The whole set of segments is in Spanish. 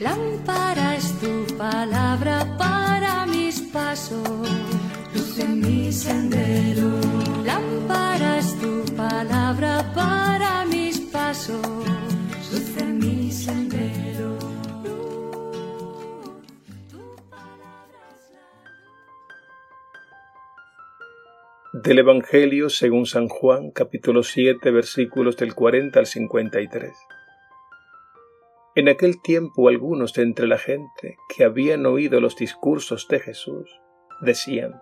Lámpara es tu palabra para mis pasos, luz en mi sendero. Lámpara es tu palabra para mis pasos, luz en mi sendero. Del Evangelio según San Juan, capítulo 7, versículos del 40 al 53. En aquel tiempo algunos de entre la gente que habían oído los discursos de Jesús decían,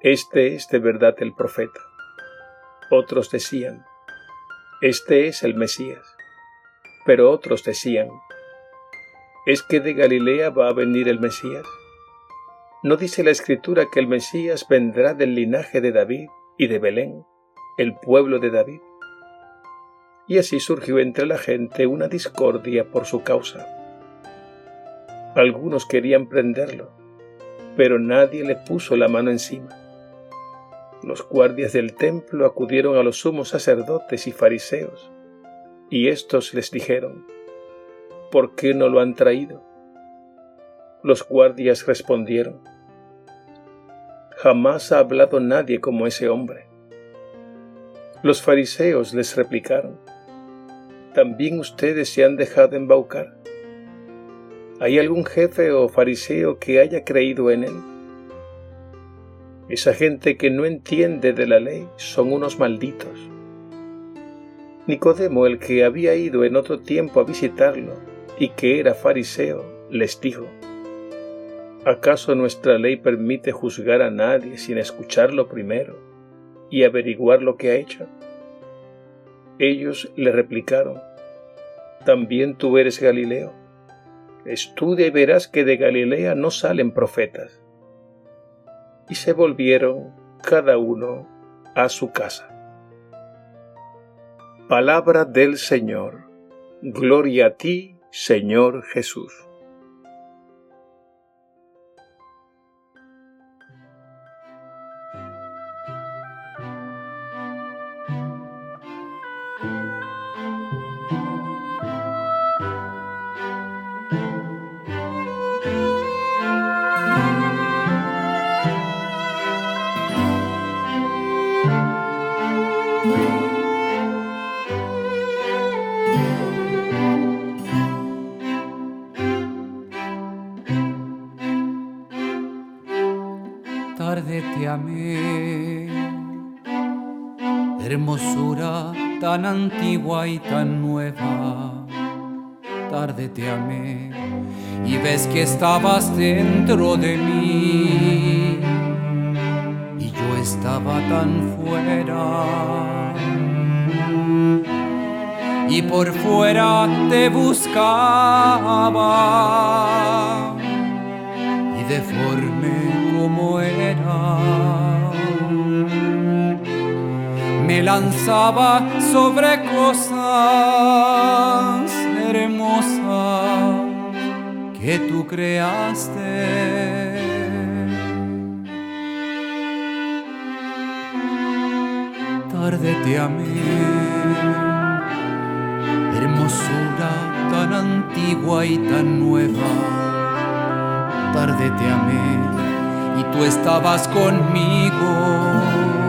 Este es de verdad el profeta. Otros decían, Este es el Mesías. Pero otros decían, ¿Es que de Galilea va a venir el Mesías? ¿No dice la Escritura que el Mesías vendrá del linaje de David y de Belén, el pueblo de David? Y así surgió entre la gente una discordia por su causa. Algunos querían prenderlo, pero nadie le puso la mano encima. Los guardias del templo acudieron a los sumos sacerdotes y fariseos, y éstos les dijeron, ¿por qué no lo han traído? Los guardias respondieron, Jamás ha hablado nadie como ese hombre. Los fariseos les replicaron, ¿también ustedes se han dejado embaucar? ¿Hay algún jefe o fariseo que haya creído en él? Esa gente que no entiende de la ley son unos malditos. Nicodemo, el que había ido en otro tiempo a visitarlo y que era fariseo, les dijo, ¿Acaso nuestra ley permite juzgar a nadie sin escucharlo primero y averiguar lo que ha hecho? Ellos le replicaron, ¿también tú eres Galileo? Estudia y verás que de Galilea no salen profetas. Y se volvieron cada uno a su casa. Palabra del Señor. Gloria a ti, Señor Jesús. Hermosura tan antigua y tan nueva, tarde te amé y ves que estabas dentro de mí y yo estaba tan fuera. Y por fuera te buscaba y deforme como era. Me lanzaba sobre cosas hermosas que tú creaste. Tarde te amé, hermosura tan antigua y tan nueva. Tarde te amé y tú estabas conmigo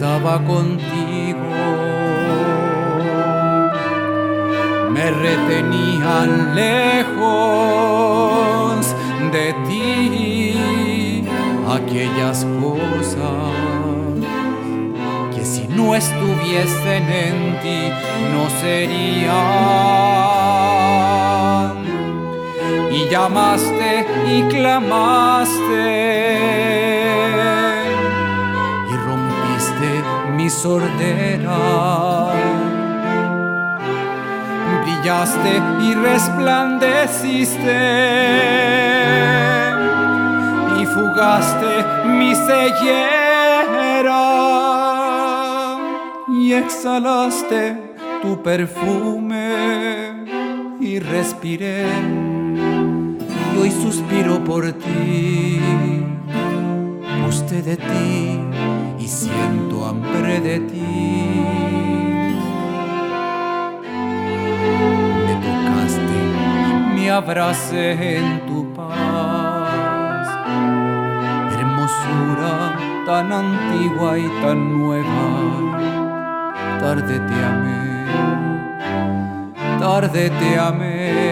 estaba contigo. Me retenían lejos de ti aquellas cosas que si no estuviesen en ti no serían y llamaste y clamaste mi sordera. Brillaste y resplandeciste. Y fugaste mi ceguera y exhalaste tu perfume. Y respiré. Y hoy suspiro por ti. Guste de ti y siento hambre de ti. Me tocaste y me abracé en tu paz, hermosura tan antigua y tan nueva. Tarde te amé, tarde te amé.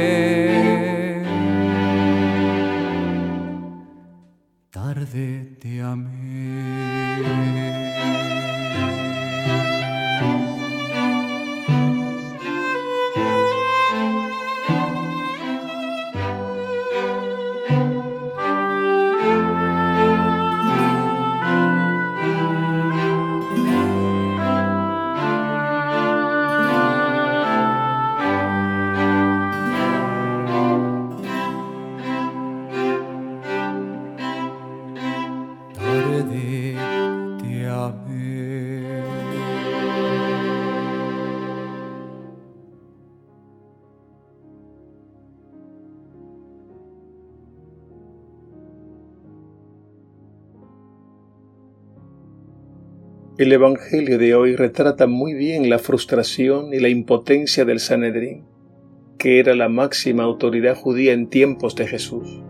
El Evangelio de hoy retrata muy bien la frustración y la impotencia del Sanedrín, que era la máxima autoridad judía en tiempos de Jesús.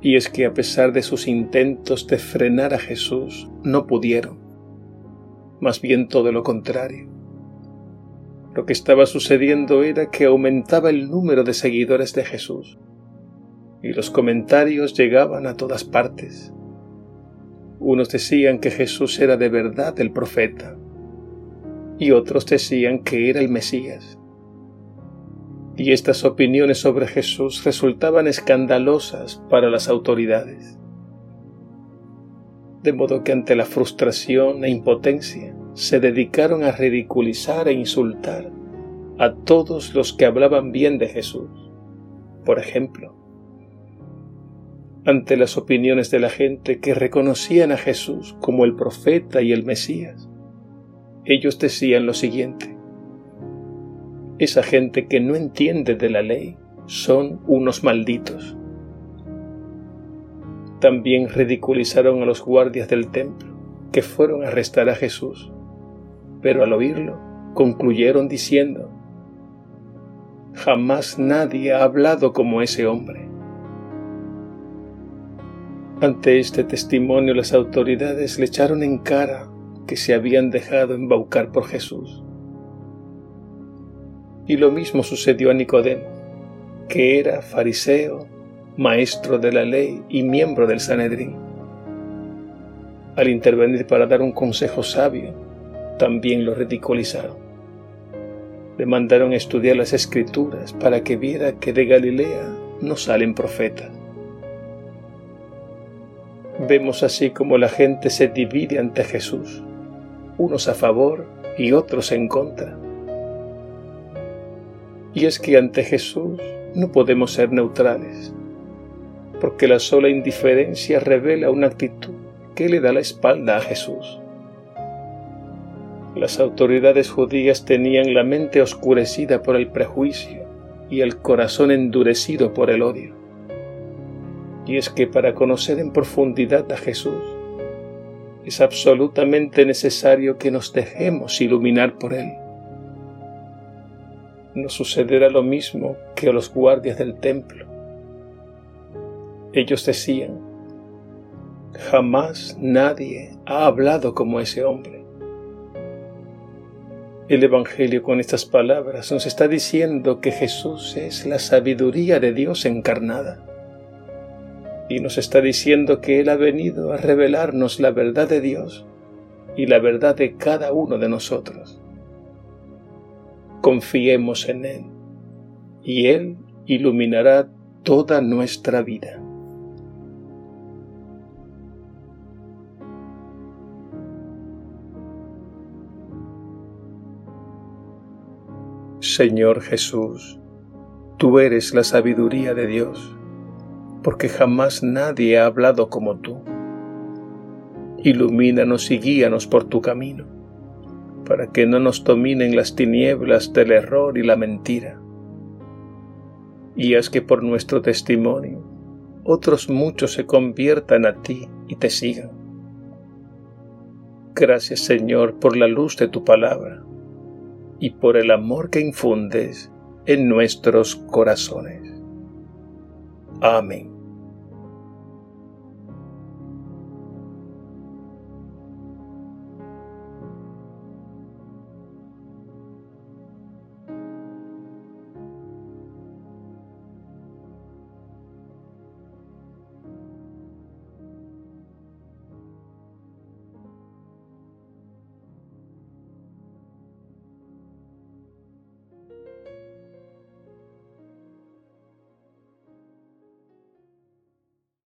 Y es que a pesar de sus intentos de frenar a Jesús, no pudieron. Más bien todo lo contrario. Lo que estaba sucediendo era que aumentaba el número de seguidores de Jesús, y los comentarios llegaban a todas partes unos decían que Jesús era de verdad el profeta y otros decían que era el Mesías. Y estas opiniones sobre Jesús resultaban escandalosas para las autoridades. De modo que ante la frustración e impotencia se dedicaron a ridiculizar e insultar a todos los que hablaban bien de Jesús. Por ejemplo, ante las opiniones de la gente que reconocían a Jesús como el profeta y el Mesías. Ellos decían lo siguiente, esa gente que no entiende de la ley son unos malditos. También ridiculizaron a los guardias del templo que fueron a arrestar a Jesús, pero al oírlo concluyeron diciendo, jamás nadie ha hablado como ese hombre. Ante este testimonio las autoridades le echaron en cara que se habían dejado embaucar por Jesús. Y lo mismo sucedió a Nicodemo, que era fariseo, maestro de la ley y miembro del Sanedrín. Al intervenir para dar un consejo sabio, también lo ridiculizaron. Le mandaron estudiar las escrituras para que viera que de Galilea no salen profetas. Vemos así como la gente se divide ante Jesús, unos a favor y otros en contra. Y es que ante Jesús no podemos ser neutrales, porque la sola indiferencia revela una actitud que le da la espalda a Jesús. Las autoridades judías tenían la mente oscurecida por el prejuicio y el corazón endurecido por el odio. Y es que para conocer en profundidad a Jesús es absolutamente necesario que nos dejemos iluminar por Él. No sucederá lo mismo que a los guardias del templo. Ellos decían, jamás nadie ha hablado como ese hombre. El Evangelio con estas palabras nos está diciendo que Jesús es la sabiduría de Dios encarnada y nos está diciendo que Él ha venido a revelarnos la verdad de Dios y la verdad de cada uno de nosotros. Confiemos en Él y Él iluminará toda nuestra vida. Señor Jesús, tú eres la sabiduría de Dios porque jamás nadie ha hablado como tú. Ilumínanos y guíanos por tu camino, para que no nos dominen las tinieblas del error y la mentira. Y haz que por nuestro testimonio otros muchos se conviertan a ti y te sigan. Gracias Señor por la luz de tu palabra y por el amor que infundes en nuestros corazones. Amén.